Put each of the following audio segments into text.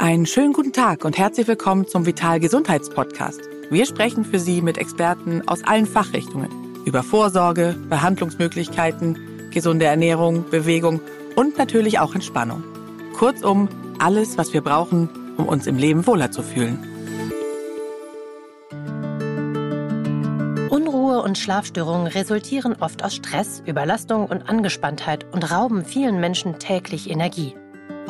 Einen schönen guten Tag und herzlich willkommen zum Vital Gesundheitspodcast. Wir sprechen für Sie mit Experten aus allen Fachrichtungen über Vorsorge, Behandlungsmöglichkeiten, gesunde Ernährung, Bewegung und natürlich auch Entspannung. Kurzum, alles, was wir brauchen, um uns im Leben wohler zu fühlen. Unruhe und Schlafstörungen resultieren oft aus Stress, Überlastung und Angespanntheit und rauben vielen Menschen täglich Energie.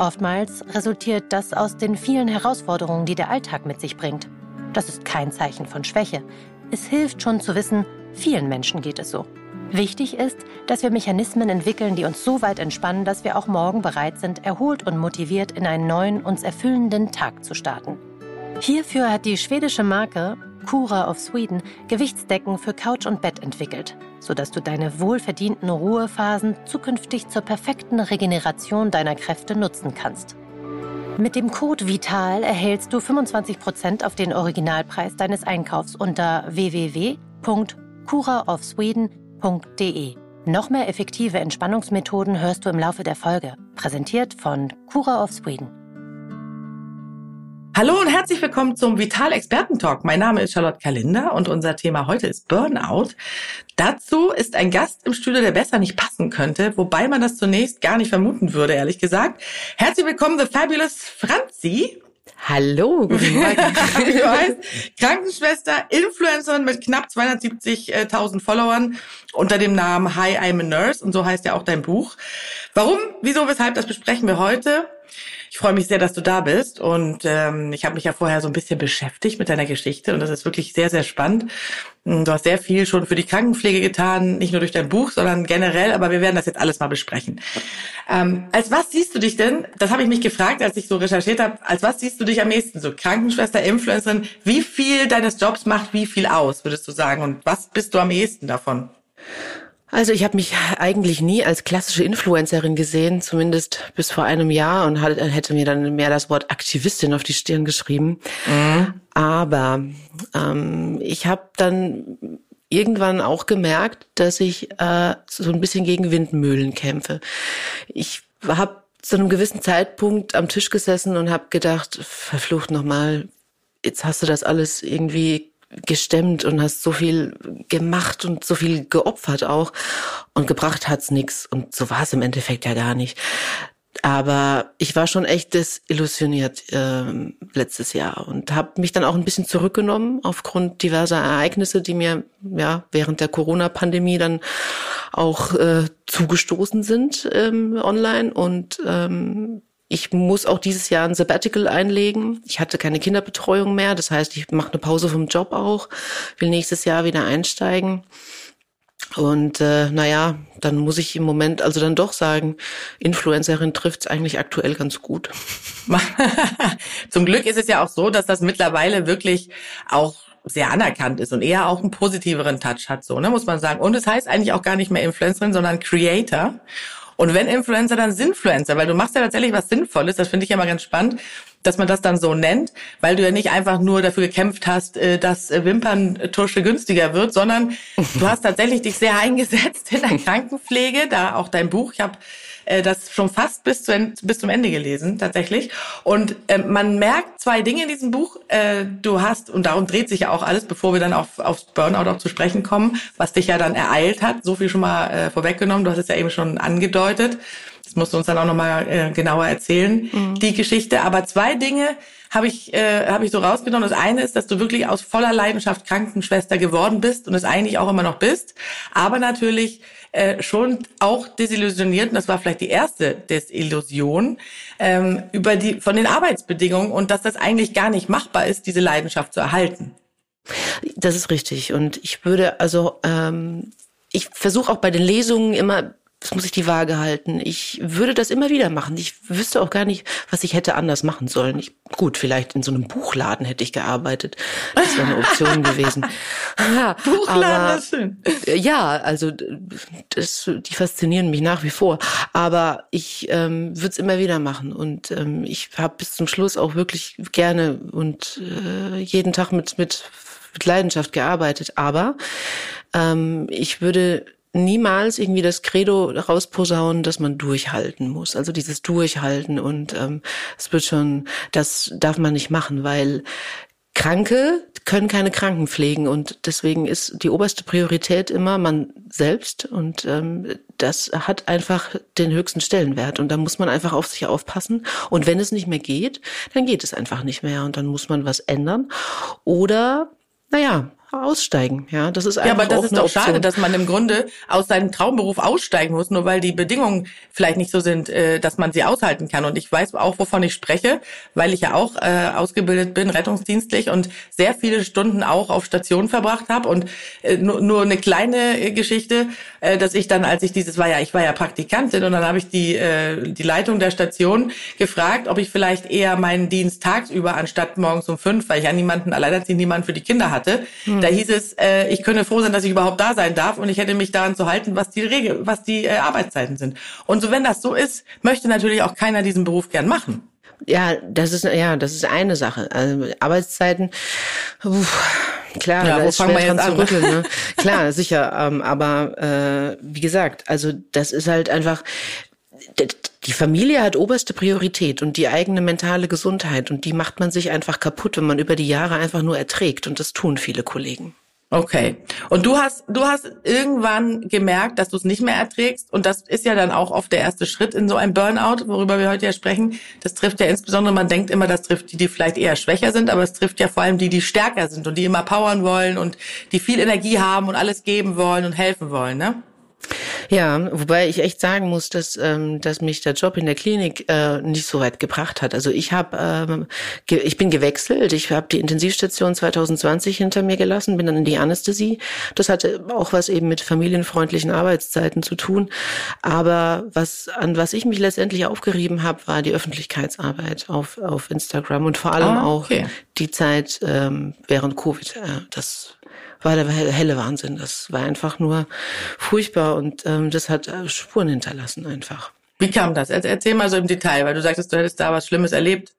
Oftmals resultiert das aus den vielen Herausforderungen, die der Alltag mit sich bringt. Das ist kein Zeichen von Schwäche. Es hilft schon zu wissen, vielen Menschen geht es so. Wichtig ist, dass wir Mechanismen entwickeln, die uns so weit entspannen, dass wir auch morgen bereit sind, erholt und motiviert in einen neuen, uns erfüllenden Tag zu starten. Hierfür hat die schwedische Marke Cura of Sweden Gewichtsdecken für Couch und Bett entwickelt, sodass du deine wohlverdienten Ruhephasen zukünftig zur perfekten Regeneration deiner Kräfte nutzen kannst. Mit dem Code VITAL erhältst du 25% auf den Originalpreis deines Einkaufs unter www.curaofsweden.de. Noch mehr effektive Entspannungsmethoden hörst du im Laufe der Folge, präsentiert von Cura of Sweden. Hallo und herzlich willkommen zum Vital Experten Talk. Mein Name ist Charlotte Kalender und unser Thema heute ist Burnout. Dazu ist ein Gast im Studio, der besser nicht passen könnte, wobei man das zunächst gar nicht vermuten würde, ehrlich gesagt. Herzlich willkommen, The Fabulous Franzi. Hallo, guten Morgen. du heißt Krankenschwester, Influencerin mit knapp 270.000 Followern unter dem Namen Hi, I'm a Nurse und so heißt ja auch dein Buch. Warum, wieso, weshalb, das besprechen wir heute. Ich freue mich sehr, dass du da bist und ähm, ich habe mich ja vorher so ein bisschen beschäftigt mit deiner Geschichte und das ist wirklich sehr, sehr spannend. Du hast sehr viel schon für die Krankenpflege getan, nicht nur durch dein Buch, sondern generell, aber wir werden das jetzt alles mal besprechen. Ähm, als was siehst du dich denn, das habe ich mich gefragt, als ich so recherchiert habe, als was siehst du dich am ehesten? So Krankenschwester, Influencerin, wie viel deines Jobs macht wie viel aus, würdest du sagen? Und was bist du am ehesten davon? Also ich habe mich eigentlich nie als klassische Influencerin gesehen, zumindest bis vor einem Jahr und hätte mir dann mehr das Wort Aktivistin auf die Stirn geschrieben. Mhm. Aber ähm, ich habe dann irgendwann auch gemerkt, dass ich äh, so ein bisschen gegen Windmühlen kämpfe. Ich habe zu einem gewissen Zeitpunkt am Tisch gesessen und habe gedacht, verflucht nochmal, jetzt hast du das alles irgendwie gestemmt und hast so viel gemacht und so viel geopfert auch. Und gebracht hat's nix. Und so war es im Endeffekt ja gar nicht. Aber ich war schon echt desillusioniert äh, letztes Jahr. Und habe mich dann auch ein bisschen zurückgenommen aufgrund diverser Ereignisse, die mir ja während der Corona-Pandemie dann auch äh, zugestoßen sind ähm, online. Und ähm, ich muss auch dieses Jahr ein Sabbatical einlegen. Ich hatte keine Kinderbetreuung mehr. Das heißt, ich mache eine Pause vom Job auch, will nächstes Jahr wieder einsteigen. Und äh, naja, dann muss ich im Moment also dann doch sagen, Influencerin trifft's eigentlich aktuell ganz gut. Zum Glück ist es ja auch so, dass das mittlerweile wirklich auch sehr anerkannt ist und eher auch einen positiveren Touch hat, so, ne, muss man sagen. Und es heißt eigentlich auch gar nicht mehr Influencerin, sondern Creator. Und wenn Influencer, dann Sinfluencer, weil du machst ja tatsächlich was Sinnvolles. Das finde ich ja mal ganz spannend, dass man das dann so nennt, weil du ja nicht einfach nur dafür gekämpft hast, äh, dass äh, Wimperntusche günstiger wird, sondern du hast tatsächlich dich sehr eingesetzt in der Krankenpflege, da auch dein Buch. Ich habe äh, das schon fast bis, zu, bis zum Ende gelesen, tatsächlich. Und äh, man merkt zwei Dinge in diesem Buch. Äh, du hast, und darum dreht sich ja auch alles, bevor wir dann auf, aufs Burnout auch zu sprechen kommen, was dich ja dann ereilt hat. So viel schon mal äh, vorweggenommen. Du hast es ja eben schon angedeutet. Das musst du uns dann auch nochmal äh, genauer erzählen, mhm. die Geschichte. Aber zwei Dinge habe ich, äh, hab ich so rausgenommen. Das eine ist, dass du wirklich aus voller Leidenschaft Krankenschwester geworden bist und es eigentlich auch immer noch bist. Aber natürlich äh, schon auch desillusioniert, und das war vielleicht die erste Desillusion, ähm, über die, von den Arbeitsbedingungen und dass das eigentlich gar nicht machbar ist, diese Leidenschaft zu erhalten. Das ist richtig. Und ich würde also, ähm, ich versuche auch bei den Lesungen immer das muss ich die Waage halten. Ich würde das immer wieder machen. Ich wüsste auch gar nicht, was ich hätte anders machen sollen. Ich, gut, vielleicht in so einem Buchladen hätte ich gearbeitet. Das wäre eine Option gewesen. Ja, Buchladen, aber, das schön. Äh, ja, also das, die faszinieren mich nach wie vor. Aber ich ähm, würde es immer wieder machen. Und ähm, ich habe bis zum Schluss auch wirklich gerne und äh, jeden Tag mit, mit, mit Leidenschaft gearbeitet. Aber ähm, ich würde niemals irgendwie das Credo rausposaunen, dass man durchhalten muss. Also dieses Durchhalten und ähm, es wird schon, das darf man nicht machen, weil Kranke können keine Kranken pflegen und deswegen ist die oberste Priorität immer man selbst und ähm, das hat einfach den höchsten Stellenwert und da muss man einfach auf sich aufpassen und wenn es nicht mehr geht, dann geht es einfach nicht mehr und dann muss man was ändern oder naja, aussteigen. Ja, das ist einfach Ja, aber das ist doch Option. schade, dass man im Grunde aus seinem Traumberuf aussteigen muss, nur weil die Bedingungen vielleicht nicht so sind, äh, dass man sie aushalten kann. Und ich weiß auch, wovon ich spreche, weil ich ja auch äh, ausgebildet bin, rettungsdienstlich und sehr viele Stunden auch auf Station verbracht habe. Und äh, nur, nur eine kleine Geschichte, äh, dass ich dann, als ich dieses war ja, ich war ja Praktikantin und dann habe ich die äh, die Leitung der Station gefragt, ob ich vielleicht eher meinen Dienst tagsüber anstatt morgens um fünf, weil ich ja niemanden alleinerziehend niemanden für die Kinder hatte. Da hieß es, äh, ich könne froh sein, dass ich überhaupt da sein darf und ich hätte mich daran zu halten, was die Regel, was die äh, Arbeitszeiten sind. Und so wenn das so ist, möchte natürlich auch keiner diesen Beruf gern machen. Ja, das ist ja, das ist eine Sache. Also Arbeitszeiten, uff, klar, Ja, da ist fangen schwer wir dran jetzt zu rütteln. Ne? klar, sicher. Ähm, aber äh, wie gesagt, also das ist halt einfach. Die Familie hat oberste Priorität und die eigene mentale Gesundheit und die macht man sich einfach kaputt, wenn man über die Jahre einfach nur erträgt und das tun viele Kollegen. Okay. Und du hast, du hast irgendwann gemerkt, dass du es nicht mehr erträgst. Und das ist ja dann auch oft der erste Schritt in so einem Burnout, worüber wir heute ja sprechen. Das trifft ja insbesondere, man denkt immer, das trifft die, die vielleicht eher schwächer sind, aber es trifft ja vor allem die, die stärker sind und die immer powern wollen und die viel Energie haben und alles geben wollen und helfen wollen, ne? Ja, wobei ich echt sagen muss, dass, ähm, dass mich der Job in der Klinik äh, nicht so weit gebracht hat. Also ich habe, ähm, ge ich bin gewechselt. Ich habe die Intensivstation 2020 hinter mir gelassen, bin dann in die Anästhesie. Das hatte auch was eben mit familienfreundlichen Arbeitszeiten zu tun. Aber was an was ich mich letztendlich aufgerieben habe, war die Öffentlichkeitsarbeit auf auf Instagram und vor allem Ah, auch okay. die Zeit ähm, während Covid. Äh, das war der helle Wahnsinn. Das war einfach nur furchtbar und ähm, das hat äh, Spuren hinterlassen einfach. Wie kam das? Er- Erzähl mal so im Detail, weil du sagtest, du hättest da was Schlimmes erlebt.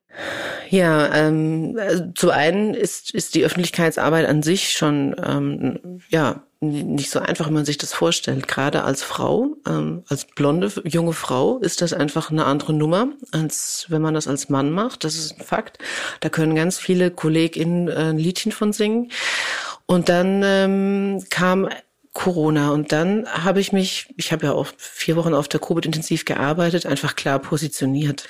Ja, ähm, also zum einen ist, ist die Öffentlichkeitsarbeit an sich schon ähm, ja nicht so einfach, wie man sich das vorstellt. Gerade als Frau, ähm, als blonde junge Frau ist das einfach eine andere Nummer, als wenn man das als Mann macht. Das ist ein Fakt. Da können ganz viele KollegInnen äh, ein Liedchen von singen. Und dann ähm, kam Corona und dann habe ich mich, ich habe ja auch vier Wochen auf der Covid-Intensiv gearbeitet, einfach klar positioniert.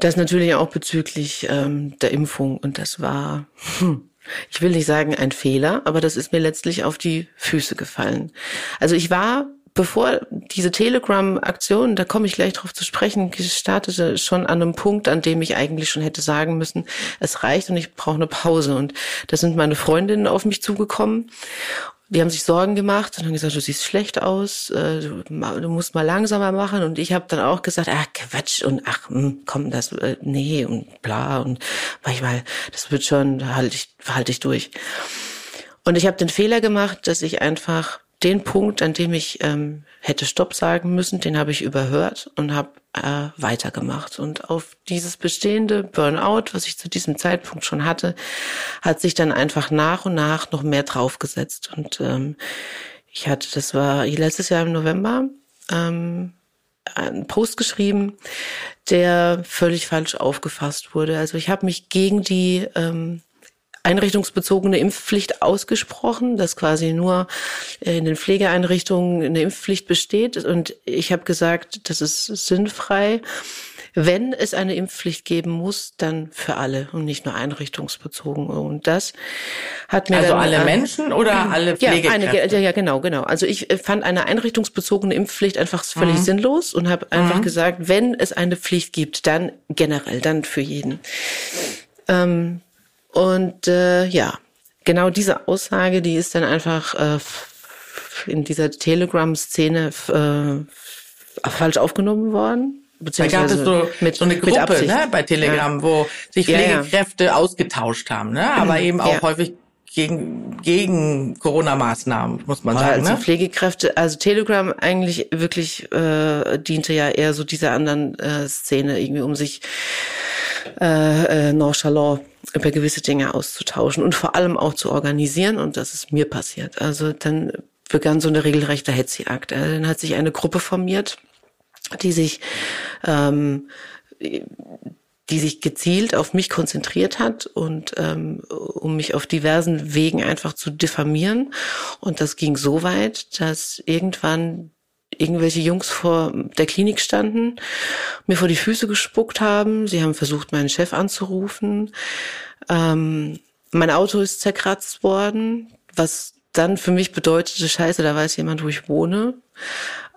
Das natürlich auch bezüglich ähm, der Impfung und das war, hm, ich will nicht sagen ein Fehler, aber das ist mir letztlich auf die Füße gefallen. Also ich war bevor diese Telegram-Aktion, da komme ich gleich drauf zu sprechen, startete schon an einem Punkt, an dem ich eigentlich schon hätte sagen müssen, es reicht und ich brauche eine Pause. Und da sind meine Freundinnen auf mich zugekommen. Die haben sich Sorgen gemacht und haben gesagt, du siehst schlecht aus, äh, du musst mal langsamer machen. Und ich habe dann auch gesagt, ach Quatsch und ach hm, komm, das äh, nee und bla und manchmal, das wird schon, halte ich, halte ich durch. Und ich habe den Fehler gemacht, dass ich einfach den Punkt, an dem ich ähm, hätte Stopp sagen müssen, den habe ich überhört und habe äh, weitergemacht. Und auf dieses bestehende Burnout, was ich zu diesem Zeitpunkt schon hatte, hat sich dann einfach nach und nach noch mehr draufgesetzt. Und ähm, ich hatte, das war letztes Jahr im November, ähm, einen Post geschrieben, der völlig falsch aufgefasst wurde. Also ich habe mich gegen die ähm, einrichtungsbezogene Impfpflicht ausgesprochen, dass quasi nur in den Pflegeeinrichtungen eine Impfpflicht besteht. Und ich habe gesagt, das ist sinnfrei. Wenn es eine Impfpflicht geben muss, dann für alle und nicht nur einrichtungsbezogen. Und das hat mir Also alle äh, Menschen oder alle ja, Pflegekräfte? eine, ja, ja, genau, genau. Also ich äh, fand eine einrichtungsbezogene Impfpflicht einfach völlig sinnlos und habe einfach gesagt, wenn es eine Pflicht gibt, dann generell, dann für jeden. Ähm, und äh, ja, genau diese Aussage, die ist dann einfach äh, in dieser Telegram-Szene äh, falsch aufgenommen worden. Da gab es so, mit, so eine Gruppe ne, bei Telegram, wo sich Ja, ja. Pflegekräfte ausgetauscht haben, ne? aber eben auch Ja. häufig gegen, gegen Corona-Maßnahmen, muss man Ja, sagen. also Ne? Pflegekräfte, also Telegram eigentlich wirklich äh, diente ja eher so dieser anderen äh, Szene irgendwie, um sich äh, äh, nonchalant über gewisse Dinge auszutauschen und vor allem auch zu organisieren und das ist mir passiert. Also dann begann so eine regelrechte Hetzjagd. Äh, dann hat sich eine Gruppe formiert, die sich ähm, die sich gezielt auf mich konzentriert hat und ähm, um mich auf diversen Wegen einfach zu diffamieren. Und das ging so weit, dass irgendwann irgendwelche Jungs vor der Klinik standen, mir vor die Füße gespuckt haben. Sie haben versucht, meinen Chef anzurufen. Ähm, mein Auto ist zerkratzt worden, was dann für mich bedeutete, scheiße, da weiß jemand, wo ich wohne.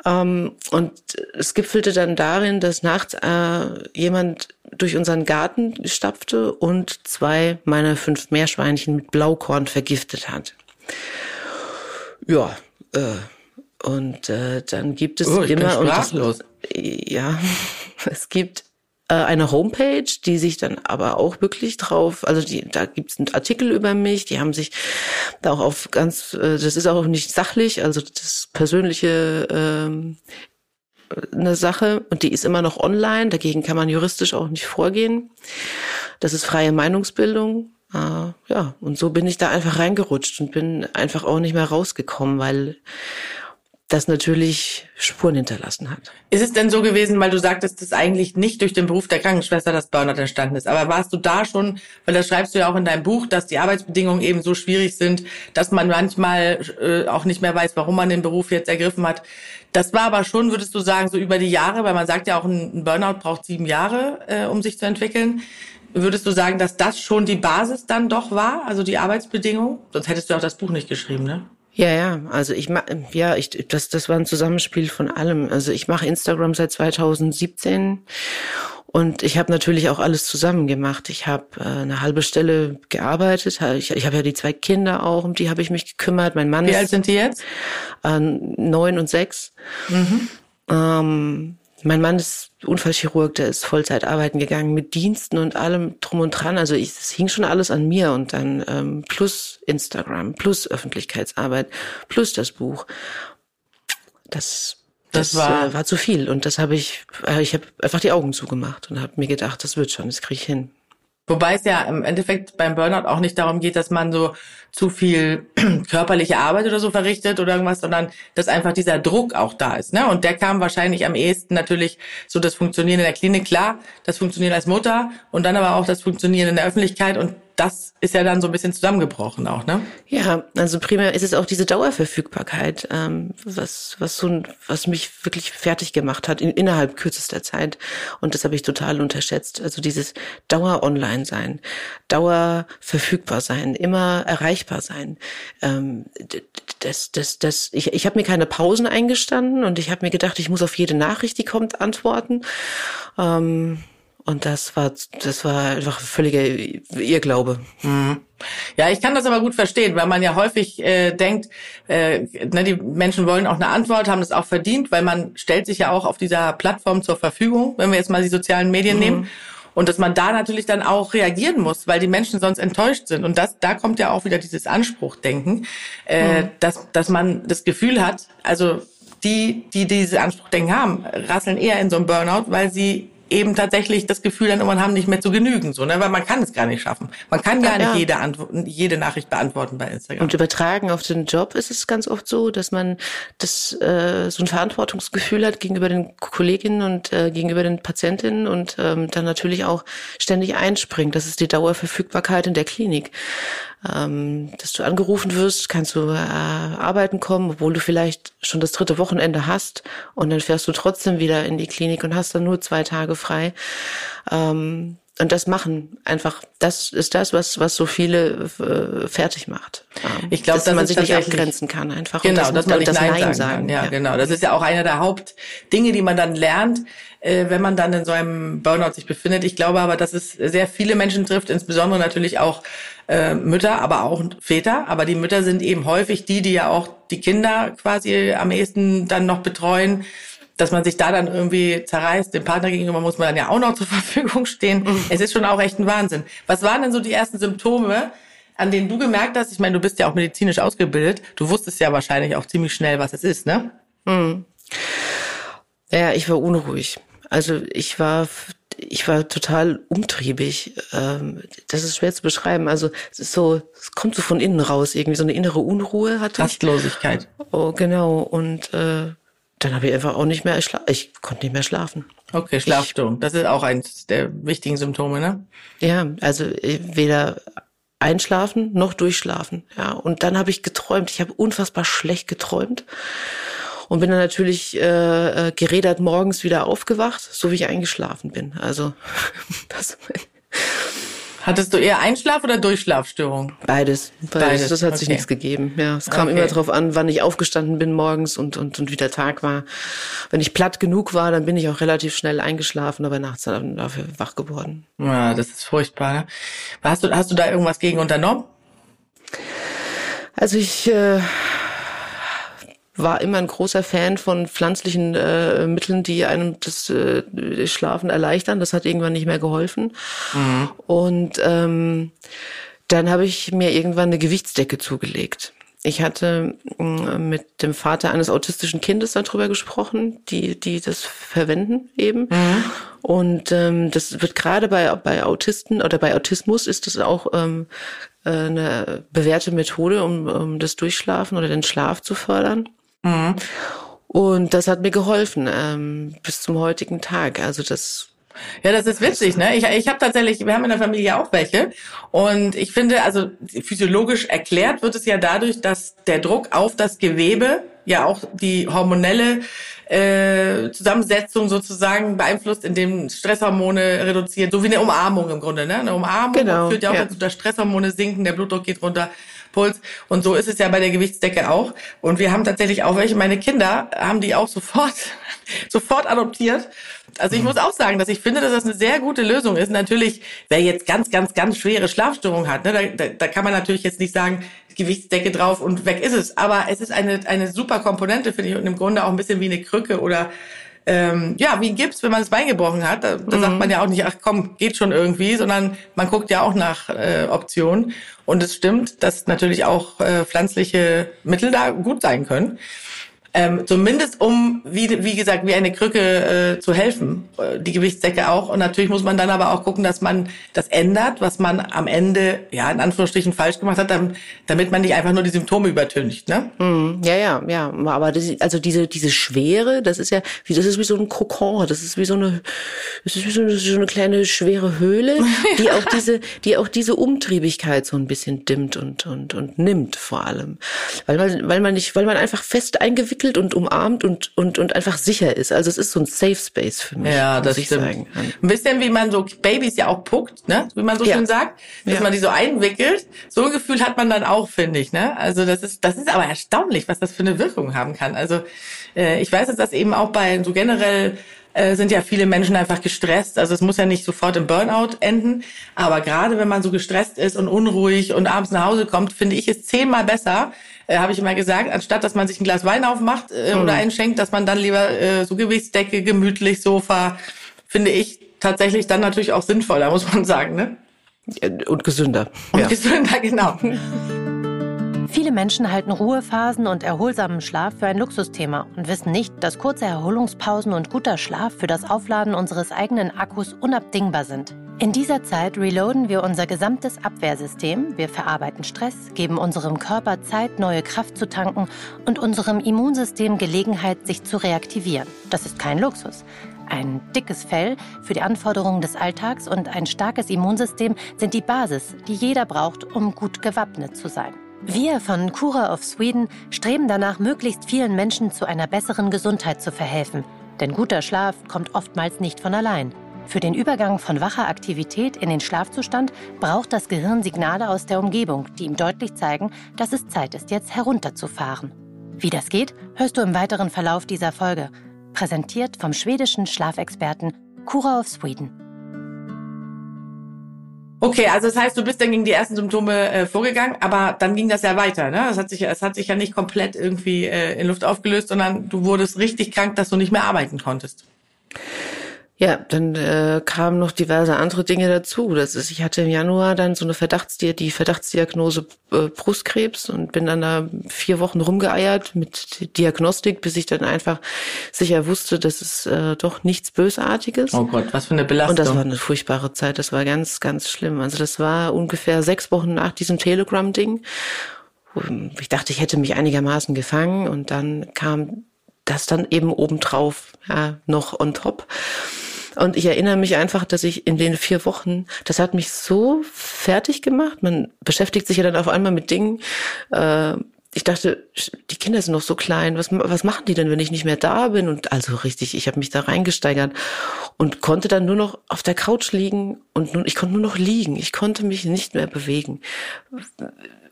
Ähm, und es gipfelte dann darin, dass nachts äh, jemand durch unseren Garten stapfte und zwei meiner fünf Meerschweinchen mit Blaukorn vergiftet hat. Ja, äh, und äh, dann gibt es oh, immer und das, ja, es gibt äh, eine Homepage, die sich dann aber auch wirklich drauf, also die, da gibt es einen Artikel über mich, die haben sich da auch auf ganz, äh, das ist auch nicht sachlich, also das persönliche ähm, eine Sache und die ist immer noch online, dagegen kann man juristisch auch nicht vorgehen. Das ist freie Meinungsbildung. Äh, ja, und so bin ich da einfach reingerutscht und bin einfach auch nicht mehr rausgekommen, weil das natürlich Spuren hinterlassen hat. Ist es denn so gewesen, weil du sagtest, dass eigentlich nicht durch den Beruf der Krankenschwester das Burnout entstanden ist, aber warst du da schon, weil das schreibst du ja auch in deinem Buch, dass die Arbeitsbedingungen eben so schwierig sind, dass man manchmal äh, auch nicht mehr weiß, warum man den Beruf jetzt ergriffen hat. Das war aber schon, würdest du sagen, so über die Jahre, weil man sagt ja auch, ein Burnout braucht sieben Jahre, äh, um sich zu entwickeln. Würdest du sagen, dass das schon die Basis dann doch war, also die Arbeitsbedingungen? Sonst hättest du auch das Buch nicht geschrieben, ne? Ja, ja, also ich ja, ich das das war ein Zusammenspiel von allem. Also ich mache Instagram seit 2017 und ich habe natürlich auch alles zusammen gemacht. Ich habe äh, eine halbe Stelle gearbeitet. Ich, ich habe ja die zwei Kinder auch, um die habe ich mich gekümmert. Mein Mann Wie ist, alt sind die jetzt? Äh, neun und sechs. Mhm. Ähm, mein Mann ist Unfallchirurg, der ist Vollzeit arbeiten gegangen mit Diensten und allem drum und dran. Also ich, es hing schon alles an mir und dann ähm, plus Instagram, plus Öffentlichkeitsarbeit, plus das Buch. Das das, das war, äh, war zu viel und das habe ich, äh, ich habe einfach die Augen zugemacht und habe mir gedacht, das wird schon, das kriege ich hin. Wobei es ja im Endeffekt beim Burnout auch nicht darum geht, dass man so zu viel körperliche Arbeit oder so verrichtet oder irgendwas, sondern dass einfach dieser Druck auch da ist. Ne? Und der kam wahrscheinlich am ehesten natürlich so das Funktionieren in der Klinik, klar, das Funktionieren als Mutter und dann aber auch das Funktionieren in der Öffentlichkeit und das ist ja dann so ein bisschen zusammengebrochen auch, ne? Ja, also primär ist es auch diese Dauerverfügbarkeit, ähm, was was so was mich wirklich fertig gemacht hat in, innerhalb kürzester Zeit und das habe ich total unterschätzt. Also dieses Dauer online sein, Dauer verfügbar sein, immer erreichbar sein. Ähm, das das das ich ich habe mir keine Pausen eingestanden und ich habe mir gedacht, ich muss auf jede Nachricht, die kommt, antworten. Ähm, und das war, das war einfach völliger Irrglaube. Mhm. Ja, ich kann das aber gut verstehen, weil man ja häufig äh, denkt, äh, ne, die Menschen wollen auch eine Antwort, haben das auch verdient, weil man stellt sich ja auch auf dieser Plattform zur Verfügung, wenn wir jetzt mal die sozialen Medien mhm. nehmen. Und dass man da natürlich dann auch reagieren muss, weil die Menschen sonst enttäuscht sind. Und das, da kommt ja auch wieder dieses Anspruchdenken, äh, mhm. dass, dass man das Gefühl hat, also die, die diese Anspruchdenken haben, rasseln eher in so einem Burnout, weil sie eben tatsächlich das Gefühl dann irgendwann haben, nicht mehr zu genügen, so, ne? weil man kann es gar nicht schaffen. Man kann gar ja, nicht jede, Antwort, jede Nachricht beantworten bei Instagram. Und übertragen auf den Job ist es ganz oft so, dass man das äh, so ein Verantwortungsgefühl hat gegenüber den Kolleginnen und äh, gegenüber den Patientinnen und ähm, dann natürlich auch ständig einspringt. Das ist die Dauerverfügbarkeit in der Klinik ähm, dass du angerufen wirst, kannst du äh, arbeiten kommen, obwohl du vielleicht schon das dritte Wochenende hast und dann fährst du trotzdem wieder in die Klinik und hast dann nur zwei Tage frei. Ähm, und das machen einfach, das ist das, was was so viele äh, fertig macht. Ähm, ich glaube, dass, dass man sich nicht abgrenzen kann, einfach genau, das, dass man nicht das Nein, sagen, sagen. Kann. Ja, ja, genau. Das ist ja auch einer der Hauptdinge, die man dann lernt, wenn man dann in so einem Burnout sich befindet. Ich glaube aber, dass es sehr viele Menschen trifft, insbesondere natürlich auch äh, Mütter, aber auch Väter. Aber die Mütter sind eben häufig die, die ja auch die Kinder quasi am ehesten dann noch betreuen dass man sich da dann irgendwie zerreißt, dem Partner gegenüber muss man dann ja auch noch zur Verfügung stehen. Mhm. Es ist schon auch echt ein Wahnsinn. Was waren denn so die ersten Symptome, an denen du gemerkt hast, ich meine, du bist ja auch medizinisch ausgebildet, du wusstest ja wahrscheinlich auch ziemlich schnell, was es ist, ne? Mhm. Ja, ich war unruhig. Also ich war ich war total umtriebig. Ähm, das ist schwer zu beschreiben. Also es ist so, es kommt so von innen raus, irgendwie so eine innere Unruhe hatte Rastlosigkeit. ich. Oh, genau. Und äh, dann habe ich einfach auch nicht mehr, ich, ich konnte nicht mehr schlafen. Okay, Schlafstörung. Das ist auch eins der wichtigen Symptome, ne? Ja, also äh, weder einschlafen noch durchschlafen. Ja, und dann habe ich geträumt. Ich habe unfassbar schlecht geträumt und bin dann natürlich äh, äh, gerädert morgens wieder aufgewacht, so wie ich eingeschlafen bin. Also das, Hattest du eher Einschlaf- oder Durchschlafstörung? beides. Beides. Beides, Das hat sich okay. nichts gegeben. Ja, es kam Okay. immer drauf an, wann ich aufgestanden bin morgens und, und, und wie der Tag war. Wenn ich platt genug war, dann bin ich auch relativ schnell eingeschlafen, aber nachts dann dafür wach geworden. Ja, das ist furchtbar. Ne? Hast du, hast du da irgendwas gegen unternommen? Also ich äh, war immer ein großer Fan von pflanzlichen äh, Mitteln, die einem das äh, Schlafen erleichtern. Das hat irgendwann nicht mehr geholfen. Und ähm, dann habe ich mir irgendwann eine Gewichtsdecke zugelegt. Ich hatte mh, mit dem Vater eines autistischen Kindes darüber gesprochen, die, die das verwenden eben. Und ähm, das wird gerade bei, bei Autisten oder bei Autismus ist das auch ähm, äh, eine bewährte Methode, um, um das Durchschlafen oder den Schlaf zu fördern. Und das hat mir geholfen ähm, bis zum heutigen Tag. Also das Ja, das ist witzig, ne? Ich, ich habe tatsächlich, wir haben in der Familie auch welche. Und ich finde, also physiologisch erklärt wird es ja dadurch, dass der Druck auf das Gewebe ja auch die hormonelle äh, Zusammensetzung sozusagen beeinflusst, indem Stresshormone reduziert, so wie eine Umarmung im Grunde. Ne? Eine Umarmung Genau, führt ja auch ja. dazu, dass Stresshormone sinken, der Blutdruck geht runter. Puls. Und so ist es ja bei der Gewichtsdecke auch. Und wir haben tatsächlich auch welche, meine Kinder haben die auch sofort, sofort adoptiert. Also ich muss auch sagen, dass ich finde, dass das eine sehr gute Lösung ist. Natürlich, wer jetzt ganz, ganz, ganz schwere Schlafstörungen hat, ne, da, da, da kann man natürlich jetzt nicht sagen, Gewichtsdecke drauf und weg ist es. Aber es ist eine, eine super Komponente, finde ich, und im Grunde auch ein bisschen wie eine Krücke oder ähm, ja, wie Gips, wenn man das Bein gebrochen hat. Da, da sagt man ja auch nicht, ach komm, geht schon irgendwie, sondern man guckt ja auch nach äh, Optionen. Und es stimmt, dass natürlich auch äh, pflanzliche Mittel da gut sein können. Ähm, zumindest um, wie, wie gesagt, wie eine Krücke äh, zu helfen, äh, die Gewichtsdecke auch. Und natürlich muss man dann aber auch gucken, dass man das ändert, was man am Ende, ja, in Anführungsstrichen falsch gemacht hat, dam- damit man nicht einfach nur die Symptome übertüncht. Ne? Mm, Ja, ja, ja. Aber das, also diese, diese Schwere, das ist ja, wie, das ist wie so ein Kokon. Das ist wie so eine, das ist wie so eine, so eine kleine schwere Höhle, die auch diese, die auch diese Umtriebigkeit so ein bisschen dimmt und, und, und nimmt vor allem. Weil man, weil man nicht, weil man einfach fest eingewickelt und umarmt und, und, und einfach sicher ist. Also es ist so ein Safe Space für mich. Ja, das ich stimmt. sagen. Ein bisschen wie man so Babys ja auch puckt, ne? Wie man so Ja. schön sagt, dass Ja. man die so einwickelt. So ein Gefühl hat man dann auch, finde ich, ne? Also das ist, das ist aber erstaunlich, was das für eine Wirkung haben kann. Also äh, ich weiß, dass das eben auch bei so generell äh, sind ja viele Menschen einfach gestresst. Also es muss ja nicht sofort im Burnout enden, aber gerade wenn man so gestresst ist und unruhig und abends nach Hause kommt, finde ich es zehnmal besser, äh, habe ich immer gesagt, anstatt dass man sich ein Glas Wein aufmacht äh, oder einschenkt, dass man dann lieber äh, so Gewichtsdecke, gemütlich, Sofa, finde ich tatsächlich dann natürlich auch sinnvoller, muss man sagen, ne? Und gesünder. Und ja. gesünder, genau. Viele Menschen halten Ruhephasen und erholsamen Schlaf für ein Luxusthema und wissen nicht, dass kurze Erholungspausen und guter Schlaf für das Aufladen unseres eigenen Akkus unabdingbar sind. In dieser Zeit reloaden wir unser gesamtes Abwehrsystem, wir verarbeiten Stress, geben unserem Körper Zeit, neue Kraft zu tanken und unserem Immunsystem Gelegenheit, sich zu reaktivieren. Das ist kein Luxus. Ein dickes Fell für die Anforderungen des Alltags und ein starkes Immunsystem sind die Basis, die jeder braucht, um gut gewappnet zu sein. Wir von Cura of Sweden streben danach, möglichst vielen Menschen zu einer besseren Gesundheit zu verhelfen. Denn guter Schlaf kommt oftmals nicht von allein. Für den Übergang von wacher Aktivität in den Schlafzustand braucht das Gehirn Signale aus der Umgebung, die ihm deutlich zeigen, dass es Zeit ist, jetzt herunterzufahren. Wie das geht, hörst du im weiteren Verlauf dieser Folge. Präsentiert vom schwedischen Schlafexperten Cura of Sweden. Okay, also das heißt, du bist dann gegen die ersten Symptome äh, vorgegangen, aber dann ging das ja weiter, ne? Es hat sich, es hat sich ja nicht komplett irgendwie äh, in Luft aufgelöst, sondern du wurdest richtig krank, dass du nicht mehr arbeiten konntest. Ja, dann äh, kamen noch diverse andere Dinge dazu. Das ist, ich hatte im Januar dann so eine Verdachtsdi die Verdachtsdiagnose äh, Brustkrebs und bin dann da vier Wochen rumgeeiert mit Diagnostik, bis ich dann einfach sicher wusste, dass es äh, doch nichts Bösartiges. Oh Gott, was für eine Belastung. Und das war eine furchtbare Zeit. Das war ganz, ganz schlimm. Also das war ungefähr sechs Wochen nach diesem Telegram-Ding. Ich dachte, ich hätte mich einigermaßen gefangen und dann kam das dann eben obendrauf, ja, noch on top. Und ich erinnere mich einfach, dass ich in den vier Wochen, das hat mich so fertig gemacht. Man beschäftigt sich ja dann auf einmal mit Dingen. Äh, ich dachte, die Kinder sind noch so klein. Was, was machen die denn, wenn ich nicht mehr da bin? Und also richtig, ich habe mich da reingesteigert und konnte dann nur noch auf der Couch liegen und nun, ich konnte nur noch liegen. Ich konnte mich nicht mehr bewegen.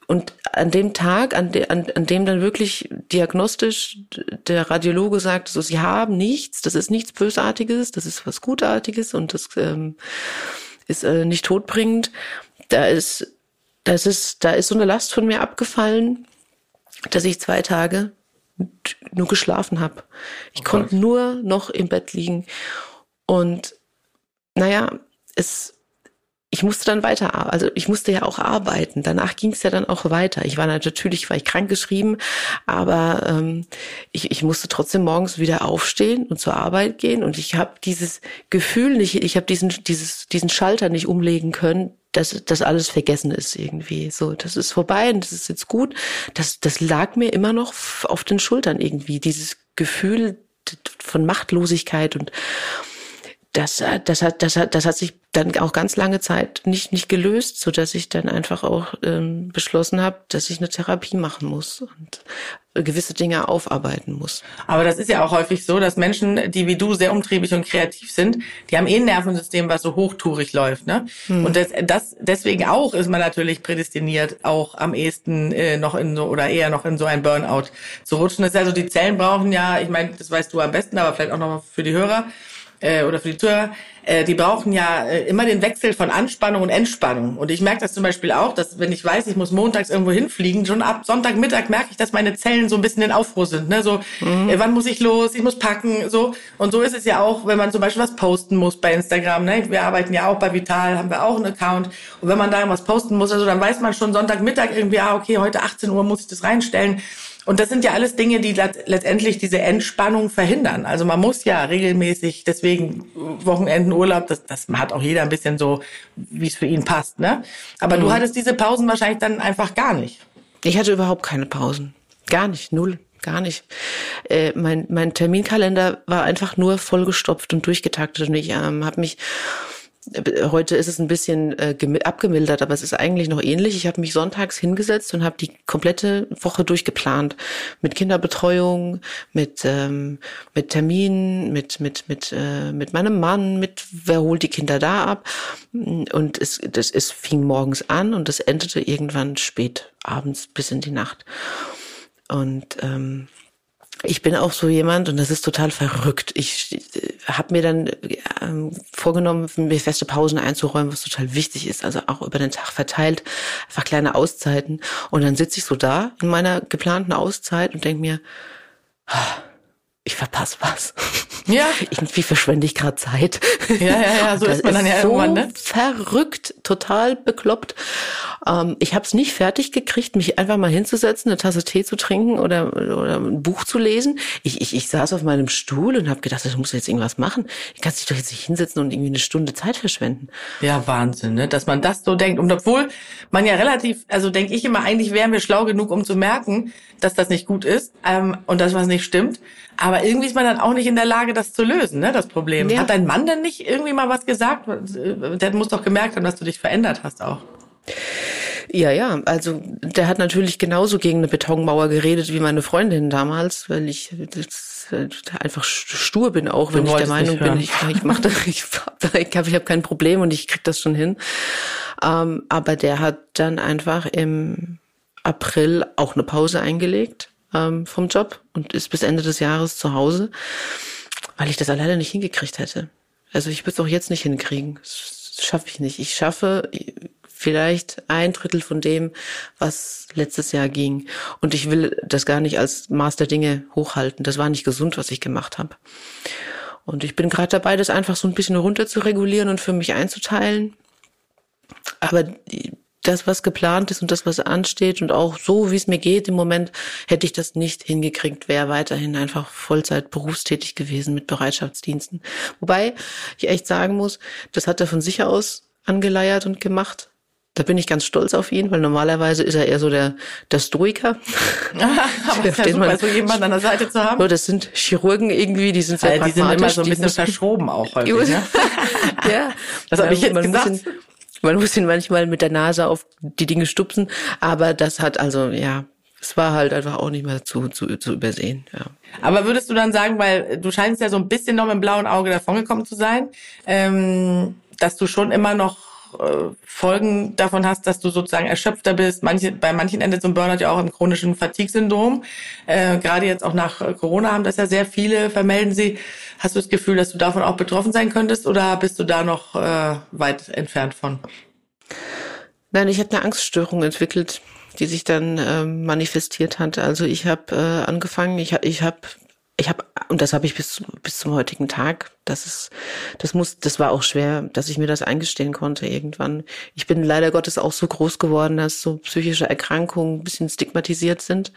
Und an dem Tag, an, de, an, an dem dann wirklich diagnostisch der Radiologe sagt, so, sie haben nichts, das ist nichts Bösartiges, das ist was Gutartiges und das ähm, ist äh, nicht todbringend, da ist, das ist, da ist so eine Last von mir abgefallen, dass ich zwei Tage nur geschlafen habe. Ich oh konnte nur noch im Bett liegen. Und naja, es ich musste dann weiter, also ich musste ja auch arbeiten. Danach ging es ja dann auch weiter. Ich war natürlich, war ich krank geschrieben, aber ähm, ich, ich musste trotzdem morgens wieder aufstehen und zur Arbeit gehen. Und ich habe dieses Gefühl nicht, ich habe diesen, dieses, diesen Schalter nicht umlegen können, dass das alles vergessen ist irgendwie. So, das ist vorbei und das ist jetzt gut. Das, das lag mir immer noch auf den Schultern irgendwie. Dieses Gefühl von Machtlosigkeit und das, das hat, das hat, das hat sich dann auch ganz lange Zeit nicht nicht gelöst, so dass ich dann einfach auch ähm, beschlossen habe, dass ich eine Therapie machen muss und gewisse Dinge aufarbeiten muss. Aber das ist ja auch häufig so, dass Menschen, die wie du sehr umtriebig und kreativ sind, die haben eh ein Nervensystem, was so hochtourig läuft, ne? Hm. Und das, das deswegen auch ist man natürlich prädestiniert, auch am ehesten äh, noch in so oder eher noch in so ein Burnout zu rutschen. Das ist also die Zellen brauchen ja, ich meine, das weißt du am besten, aber vielleicht auch noch mal für die Hörer äh, oder für die Zuhörer, äh, die brauchen ja äh, immer den Wechsel von Anspannung und Entspannung. Und ich merke das zum Beispiel auch, dass wenn ich weiß, ich muss montags irgendwo hinfliegen, schon ab Sonntagmittag merke ich, dass meine Zellen so ein bisschen in Aufruhr sind. Ne? So, mhm. äh, wann muss ich los? Ich muss packen. So und so ist es ja auch, wenn man zum Beispiel was posten muss bei Instagram. Ne? Wir arbeiten ja auch bei Vital, haben wir auch einen Account. Und wenn man da was posten muss, also dann weiß man schon Sonntagmittag irgendwie, ah okay, heute 18 Uhr muss ich das reinstellen. Und das sind ja alles Dinge, die letztendlich diese Entspannung verhindern. Also man muss ja regelmäßig, deswegen Wochenenden Urlaub, das, das hat auch jeder ein bisschen so, wie es für ihn passt. Ne? Aber mhm. du hattest diese Pausen wahrscheinlich dann einfach gar nicht. Ich hatte überhaupt keine Pausen. Gar nicht, null. Gar nicht. Äh, mein, mein Terminkalender war einfach nur vollgestopft und durchgetaktet und ich ähm, habe mich Heute ist es ein bisschen äh, abgemildert, aber es ist eigentlich noch ähnlich. Ich habe mich sonntags hingesetzt und habe die komplette Woche durchgeplant. Mit Kinderbetreuung, mit, ähm, mit Terminen, mit, mit, mit, äh, mit meinem Mann, mit wer holt die Kinder da ab. Und es, das, es fing morgens an und es endete irgendwann spät abends bis in die Nacht. Und ähm, ich bin auch so jemand und das ist total verrückt. Ich äh, habe mir dann ähm, vorgenommen, mir feste Pausen einzuräumen, was total wichtig ist. Also auch über den Tag verteilt, einfach kleine Auszeiten. Und dann sitze ich so da in meiner geplanten Auszeit und denke mir, ah, ich verpasse was. Ja. Irgendwie verschwende ich gerade Zeit. Ja, ja, ja, so ist man dann ja so irgendwann, ne? Verrückt, total bekloppt. Ähm, ich habe es nicht fertig gekriegt, mich einfach mal hinzusetzen, eine Tasse Tee zu trinken oder, oder ein Buch zu lesen. Ich, ich, ich saß auf meinem Stuhl und habe gedacht, ich muss jetzt irgendwas machen. Ich kann dich doch jetzt nicht hinsetzen und irgendwie eine Stunde Zeit verschwenden. Ja, Wahnsinn, ne? dass man das so denkt. Und obwohl man ja relativ, also denke ich immer, eigentlich wären wir schlau genug, um zu merken, dass das nicht gut ist ähm, und dass was nicht stimmt. Aber irgendwie ist man dann auch nicht in der Lage, das zu lösen, ne, das Problem. Ja. Hat dein Mann denn nicht irgendwie mal was gesagt? Der muss doch gemerkt haben, dass du dich verändert hast auch. Ja, ja, also der hat natürlich genauso gegen eine Betonmauer geredet wie meine Freundin damals, weil ich das, äh, einfach stur bin auch, wenn ich der Meinung bin, ich, ich mache das, ich habe ich hab, kein Problem und ich krieg das schon hin. Ähm, aber der hat dann einfach im April auch eine Pause eingelegt ähm, vom Job und ist bis Ende des Jahres zu Hause, weil ich das alleine nicht hingekriegt hätte. Also ich würde es auch jetzt nicht hinkriegen. Das schaffe ich nicht. Ich schaffe vielleicht ein Drittel von dem, was letztes Jahr ging. Und ich will das gar nicht als Maß der Dinge hochhalten. Das war nicht gesund, was ich gemacht habe. Und ich bin gerade dabei, das einfach so ein bisschen runter zu regulieren und für mich einzuteilen. Aber das, was geplant ist und das, was ansteht und auch so, wie es mir geht im Moment, hätte ich das nicht hingekriegt, wäre weiterhin einfach Vollzeit berufstätig gewesen mit Bereitschaftsdiensten. Wobei ich echt sagen muss, das hat er von sich aus angeleiert und gemacht. Da bin ich ganz stolz auf ihn, weil normalerweise ist er eher so der, der Stoiker. Aber ist ja super, man, so jemand an der Seite zu haben. Das sind Chirurgen irgendwie, die sind sehr ja, Die sind immer so ein bisschen verschroben auch häufig. Ne? ja, das habe ich jetzt gesagt. Ihn, man muss ihn manchmal mit der Nase auf die Dinge stupsen, aber das hat also, ja, es war halt einfach auch nicht mehr zu, zu, zu übersehen. Ja. Aber würdest du dann sagen, weil du scheinst ja so ein bisschen noch mit dem blauen Auge davongekommen zu sein, ähm, dass du schon immer noch äh, Folgen davon hast, dass du sozusagen erschöpfter bist. Manche, bei manchen endet so ein Burnout ja auch im chronischen Fatigue-Syndrom. Äh, Gerade jetzt auch nach Corona haben das ja sehr viele, vermelden sie. Hast du das Gefühl, dass du davon auch betroffen sein könntest oder bist du da noch äh, weit entfernt von? Nein, ich habe eine Angststörung entwickelt, die sich dann äh, manifestiert hat. Also ich habe äh, angefangen, ich, ich habe ich habe und das habe ich bis bis zum heutigen Tag. Das ist das muss das war auch schwer, dass ich mir das eingestehen konnte irgendwann. Ich bin leider Gottes auch so groß geworden, dass so psychische Erkrankungen ein bisschen stigmatisiert sind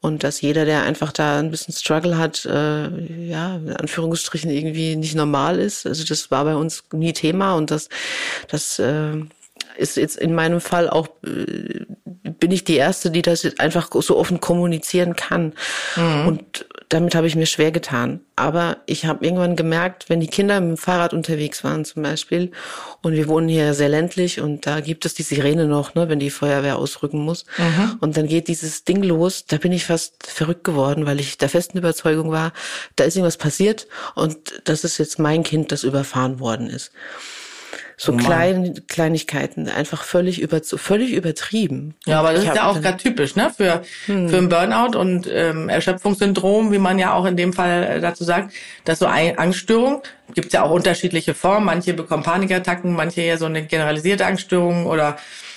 und dass jeder, der einfach da ein bisschen Struggle hat, äh, ja in Anführungsstrichen irgendwie nicht normal ist. Also das war bei uns nie Thema und das das äh, ist jetzt in meinem Fall auch, äh, bin ich die Erste, die das einfach so offen kommunizieren kann. Mhm. Und damit habe ich mir schwer getan. Aber ich habe irgendwann gemerkt, wenn die Kinder mit dem Fahrrad unterwegs waren zum Beispiel, und wir wohnen hier sehr ländlich und da gibt es die Sirene noch, ne, wenn die Feuerwehr ausrücken muss. Mhm. Und dann geht dieses Ding los, da bin ich fast verrückt geworden, weil ich der festen Überzeugung war, da ist irgendwas passiert und das ist jetzt mein Kind, das überfahren worden ist. So oh klein, Kleinigkeiten, einfach völlig über, völlig übertrieben. Ja, aber das ich ist ja auch gerade typisch, ne, für, hm. für ein Burnout und ähm, Erschöpfungssyndrom, wie man ja auch in dem Fall äh, dazu sagt, dass so eine Angststörung, gibt ja auch unterschiedliche Formen. Manche bekommen Panikattacken, manche eher so eine generalisierte Angststörung oder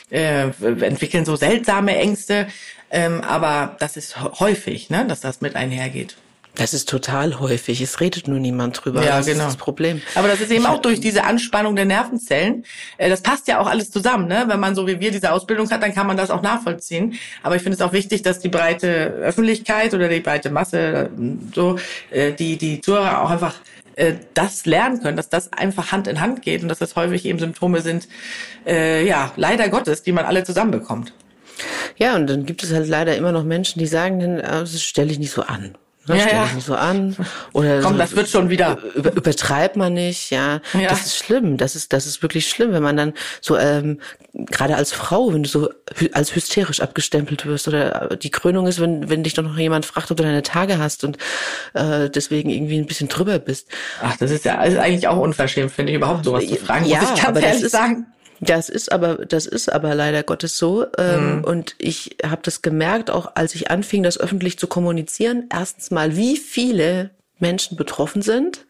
äh, entwickeln so seltsame Ängste. Ähm, aber das ist häufig, ne, dass das mit einhergeht. Das ist total häufig. Es redet nur niemand drüber. Ja, das genau. ist das Problem. Aber das ist eben auch durch diese Anspannung der Nervenzellen. Äh, das passt ja auch alles zusammen, ne? Wenn man so wie wir diese Ausbildung hat, dann kann man das auch nachvollziehen. Aber ich finde es auch wichtig, dass die breite Öffentlichkeit oder die breite Masse, äh, so, äh, die, die Zuhörer auch einfach das lernen können, dass das einfach Hand in Hand geht und dass das häufig eben Symptome sind, äh, ja, leider Gottes, die man alle zusammenbekommt. Ja, und dann gibt es halt leider immer noch Menschen, die sagen, dann, das stelle ich nicht so an. Ne, ja, ja. nicht so an. Oder Komm, so, das wird schon wieder. Über, übertreibt man nicht, ja. ja. Das ist schlimm. Das ist, das ist wirklich schlimm, wenn man dann so, ähm, gerade als Frau, wenn du so als hysterisch abgestempelt wirst. Oder die Krönung ist, wenn, wenn dich doch noch jemand fragt, ob du deine Tage hast und äh, deswegen irgendwie ein bisschen drüber bist. Ach, das ist ja ist eigentlich auch unverschämt, finde ich, überhaupt sowas zu fragen. Ja, muss ich ganz ehrlich das ist, sagen. Das ist aber, das ist aber leider Gottes so. Ähm, mhm. Und ich habe das gemerkt, auch als ich anfing, das öffentlich zu kommunizieren. Erstens mal, wie viele Menschen betroffen sind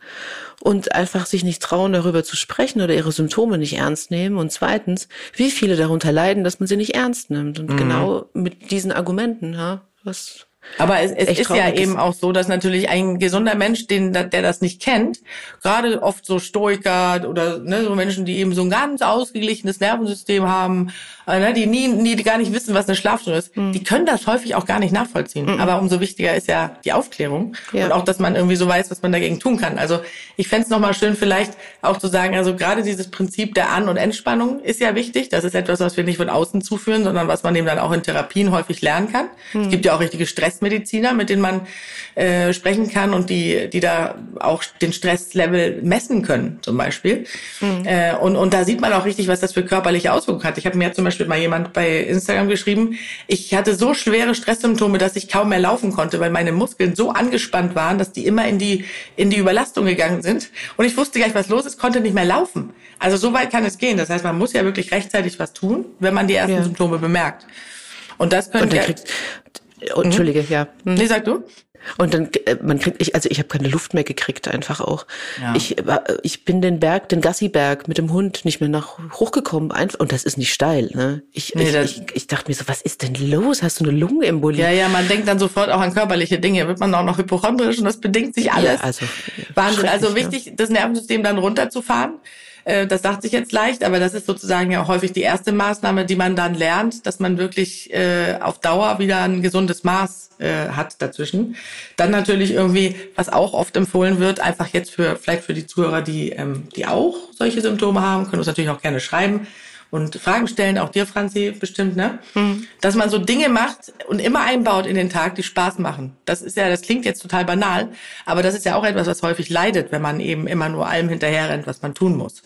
und einfach sich nicht trauen, darüber zu sprechen oder ihre Symptome nicht ernst nehmen. Und zweitens, wie viele darunter leiden, dass man sie nicht ernst nimmt. Und mhm. genau mit diesen Argumenten, ja, was aber es, es ist ja eben auch so, dass natürlich ein gesunder Mensch, den, der das nicht kennt, gerade oft so Stoiker oder ne, so Menschen, die eben so ein ganz ausgeglichenes Nervensystem haben, äh, ne, die nie, nie die gar nicht wissen, was eine Schlafstörung ist, mhm. die können das häufig auch gar nicht nachvollziehen. Mhm. Aber umso wichtiger ist ja die Aufklärung ja. und auch, dass man irgendwie so weiß, was man dagegen tun kann. Also ich fände es nochmal schön, vielleicht auch zu sagen, also gerade dieses Prinzip der An- und Entspannung ist ja wichtig. Das ist etwas, was wir nicht von außen zuführen, sondern was man eben dann auch in Therapien häufig lernen kann. Mhm. Es gibt ja auch richtige Stressmediziner, mit denen man äh, sprechen kann und die, die da auch den Stresslevel messen können, zum Beispiel. Mhm. Äh, und, und da sieht man auch richtig, was das für körperliche Auswirkungen hat. Ich habe mir zum Beispiel mal jemand bei Instagram geschrieben, ich hatte so schwere Stresssymptome, dass ich kaum mehr laufen konnte, weil meine Muskeln so angespannt waren, dass die immer in die, in die Überlastung gegangen sind. Und ich wusste gar nicht, was los ist, konnte nicht mehr laufen. Also so weit kann es gehen. Das heißt, man muss ja wirklich rechtzeitig was tun, wenn man die ersten ja. Symptome bemerkt. Und das können wir. Oh, Entschuldige, mhm. ja. Mhm. Nee, sag du. Und dann, äh, man kriegt, ich, also ich habe keine Luft mehr gekriegt, einfach auch. Ja. Ich, äh, ich bin den Berg, den Gassiberg mit dem Hund nicht mehr nach hochgekommen. Einfach, und das ist nicht steil, ne? Ich, nee, ich, ich, ich, dachte mir so, was ist denn los? Hast du eine Lungenembolie? Ja, ja, man denkt dann sofort auch an körperliche Dinge. Wird man auch noch hypochondrisch und das bedingt sich alles. Ja, also, Wahnsinn. Also wichtig, ja. das Nervensystem dann runterzufahren. Äh, das sagt sich jetzt leicht, aber das ist sozusagen ja häufig die erste Maßnahme, die man dann lernt, dass man wirklich äh, auf Dauer wieder ein gesundes Maß äh, hat dazwischen. Dann natürlich irgendwie, was auch oft empfohlen wird, einfach jetzt für vielleicht für die Zuhörer, die ähm, die auch solche Symptome haben, können uns natürlich auch gerne schreiben und Fragen stellen, auch dir, Franzi, bestimmt, ne? Mhm. Dass man so Dinge macht und immer einbaut in den Tag, die Spaß machen. Das ist ja, das klingt jetzt total banal, aber das ist ja auch etwas, was häufig leidet, wenn man eben immer nur allem hinterherrennt, was man tun muss.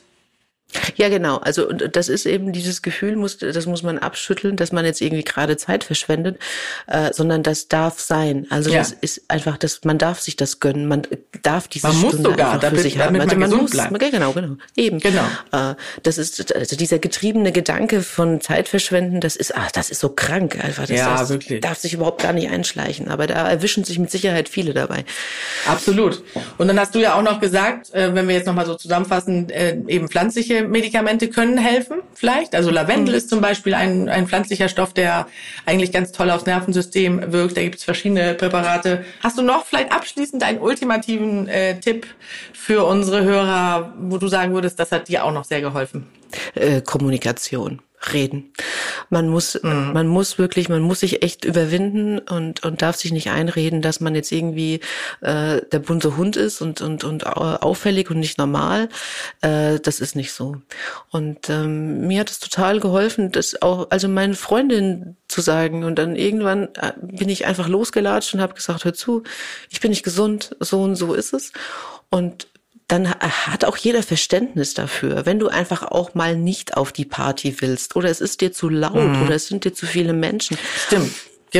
Ja, genau. Also das ist eben dieses Gefühl, muss, das muss man abschütteln, dass man jetzt irgendwie gerade Zeit verschwendet, äh, sondern das darf sein. Also ja. das ist einfach, das, man darf sich das gönnen, man darf diese man Stunde muss sogar, einfach für sich haben. Also man, man muss, bleibt. genau, genau, eben. Genau. Äh, das ist also dieser getriebene Gedanke von Zeit verschwenden, das ist, ach, das ist so krank einfach. Das, ja, das wirklich. darf sich überhaupt gar nicht einschleichen. Aber da erwischen sich mit Sicherheit viele dabei. Absolut. Und dann hast du ja auch noch gesagt, äh, wenn wir jetzt nochmal so zusammenfassen, äh, eben pflanzliche Medikamente können helfen, vielleicht. Also Lavendel mhm. ist zum Beispiel ein, ein pflanzlicher Stoff, der eigentlich ganz toll aufs Nervensystem wirkt. Da gibt es verschiedene Präparate. Hast du noch vielleicht abschließend einen ultimativen äh, Tipp für unsere Hörer, wo du sagen würdest, das hat dir auch noch sehr geholfen? Äh, Kommunikation reden. Man muss, mhm. man muss wirklich, man muss sich echt überwinden und und darf sich nicht einreden, dass man jetzt irgendwie äh, der bunte Hund ist und und und auffällig und nicht normal. Äh, das ist nicht so. Und ähm, mir hat es total geholfen, das auch, also meine Freundin zu sagen. Und dann irgendwann äh, bin ich einfach losgelatscht und habe gesagt: Hör zu, ich bin nicht gesund, so und so ist es. Und dann hat auch jeder Verständnis dafür. Wenn du einfach auch mal nicht auf die Party willst oder es ist dir zu laut mhm. oder es sind dir zu viele Menschen. Stimmt.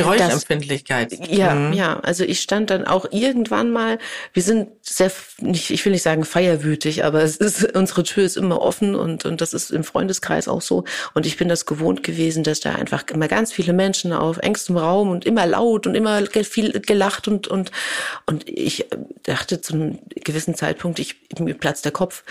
Geräuschempfindlichkeit. Das, ja, mhm. ja. Also ich stand dann auch irgendwann mal, wir sind sehr, nicht, ich will nicht sagen feierwütig, aber es ist, unsere Tür ist immer offen und, und das ist im Freundeskreis auch so. Und ich bin das gewohnt gewesen, dass da einfach immer ganz viele Menschen auf engstem Raum und immer laut und immer viel gelacht und, und, und ich dachte zu einem gewissen Zeitpunkt, ich, mir platzt der Kopf.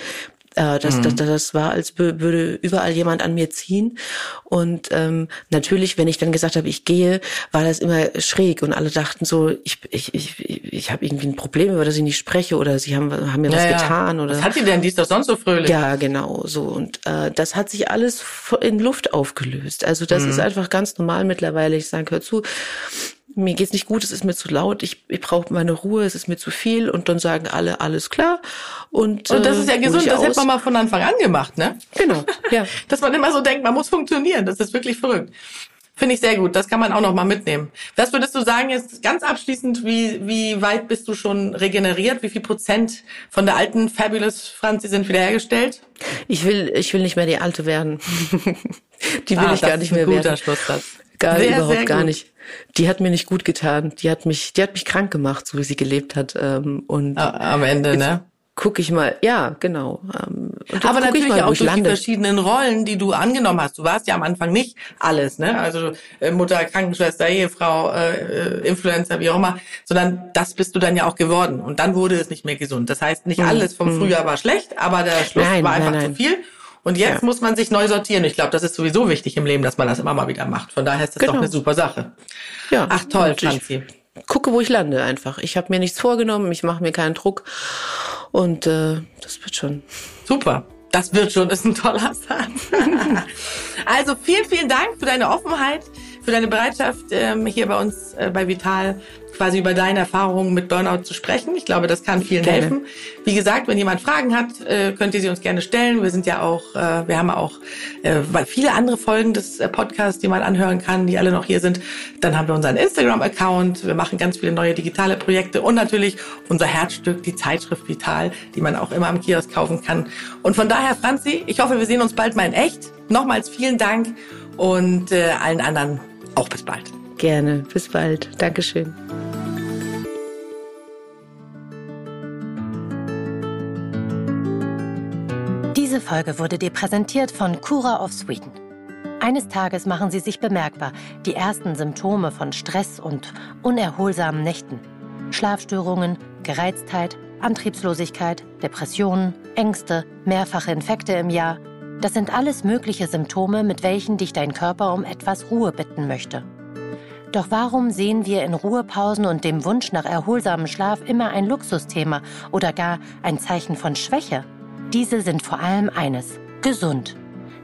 Äh, das, mhm. das, das war, als würde überall jemand an mir ziehen. Und ähm, natürlich, wenn ich dann gesagt habe, ich gehe, war das immer schräg und alle dachten so, ich, ich, ich, ich habe irgendwie ein Problem, über das ich nicht spreche oder sie haben, haben mir ja, was ja. getan. Oder, was hat die denn? Die ist doch sonst so fröhlich. Ja, genau so. Und äh, das hat sich alles in Luft aufgelöst. Also das mhm. ist einfach ganz normal mittlerweile. Ich sage, hör zu, mir geht's nicht gut, es ist mir zu laut, ich, ich brauche meine Ruhe, es ist mir zu viel und dann sagen alle, alles klar. Und, und das ist ja äh, gesund, das hätte man mal von Anfang an gemacht, ne? Genau, ja. Dass man immer so denkt, man muss funktionieren, das ist wirklich verrückt. Finde ich sehr gut, das kann man auch noch mal mitnehmen. Was würdest du sagen jetzt ganz abschließend, wie, wie weit bist du schon regeneriert? Wie viel Prozent von der alten Fabulous Franzi sind wiederhergestellt? Ich will, ich will nicht mehr die alte werden. die will ah, ich gar nicht mehr werden. Guter Schlusssatz. Gar sehr, überhaupt sehr gar nicht die hat mir nicht gut getan. Die hat mich, die hat mich krank gemacht, so wie sie gelebt hat. Ähm, und am Ende, ne? Guck ich mal, ja, genau. Ähm, Aber natürlich mal, auch durch lande. die verschiedenen Rollen, die du angenommen hast. Du warst ja am Anfang nicht alles, ne? Also äh, Mutter, Krankenschwester, Ehefrau, äh, äh, Influencer, wie auch immer, sondern das bist du dann ja auch geworden. Und dann wurde es nicht mehr gesund. Das heißt, nicht mhm. alles vom mhm. Frühjahr war schlecht, aber der Schluss nein, war einfach nein, nein. zu viel. Und jetzt ja. muss man sich neu sortieren. Ich glaube, das ist sowieso wichtig im Leben, dass man das immer mal wieder macht. Von daher ist das genau. doch eine super Sache. Ja. Ach toll, Franzi. Gucke, wo ich lande einfach. Ich habe mir nichts vorgenommen, ich mache mir keinen Druck und äh, das wird schon. Super. Das wird schon, ist ein toller Satz. also vielen, vielen Dank für deine Offenheit, für deine Bereitschaft, ähm, hier bei uns äh, bei Vital quasi über deine Erfahrungen mit Burnout zu sprechen. Ich glaube, das kann vielen gerne. helfen. Wie gesagt, wenn jemand Fragen hat, äh, könnt ihr sie uns gerne stellen. Wir sind ja auch, äh, wir haben auch äh, viele andere Folgen des Podcasts, die man anhören kann, die alle noch hier sind. Dann haben wir unseren Instagram-Account. Wir machen ganz viele neue digitale Projekte und natürlich unser Herzstück, die Zeitschrift Vital, die man auch immer am Kiosk kaufen kann. Und von daher, Franzi, ich hoffe, wir sehen uns bald mal in echt. Nochmals vielen Dank und allen anderen auch bis bald. Gerne. Bis bald. Dankeschön. Diese Folge wurde dir präsentiert von Cura of Sweden. Eines Tages machen sie sich bemerkbar, die ersten Symptome von Stress und unerholsamen Nächten. Schlafstörungen, Gereiztheit, Antriebslosigkeit, Depressionen, Ängste, mehrfache Infekte im Jahr. Das sind alles mögliche Symptome, mit welchen dich dein Körper um etwas Ruhe bitten möchte. Doch warum sehen wir in Ruhepausen und dem Wunsch nach erholsamem Schlaf immer ein Luxusthema oder gar ein Zeichen von Schwäche? Diese sind vor allem eines, gesund.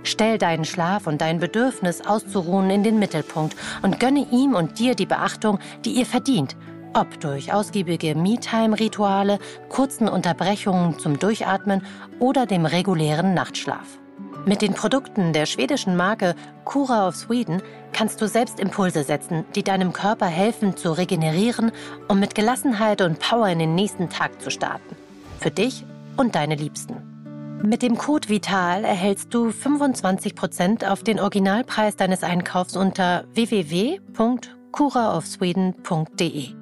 Stell deinen Schlaf und dein Bedürfnis auszuruhen in den Mittelpunkt und gönne ihm und dir die Beachtung, die ihr verdient, ob durch ausgiebige Me-Time-Rituale, kurzen Unterbrechungen zum Durchatmen oder dem regulären Nachtschlaf. Mit den Produkten der schwedischen Marke Cura of Sweden kannst du selbst Impulse setzen, die deinem Körper helfen zu regenerieren, um mit Gelassenheit und Power in den nächsten Tag zu starten. Für dich und deine Liebsten. Mit dem Code VITAL erhältst du 25% auf den Originalpreis deines Einkaufs unter www.curaofsweden.de.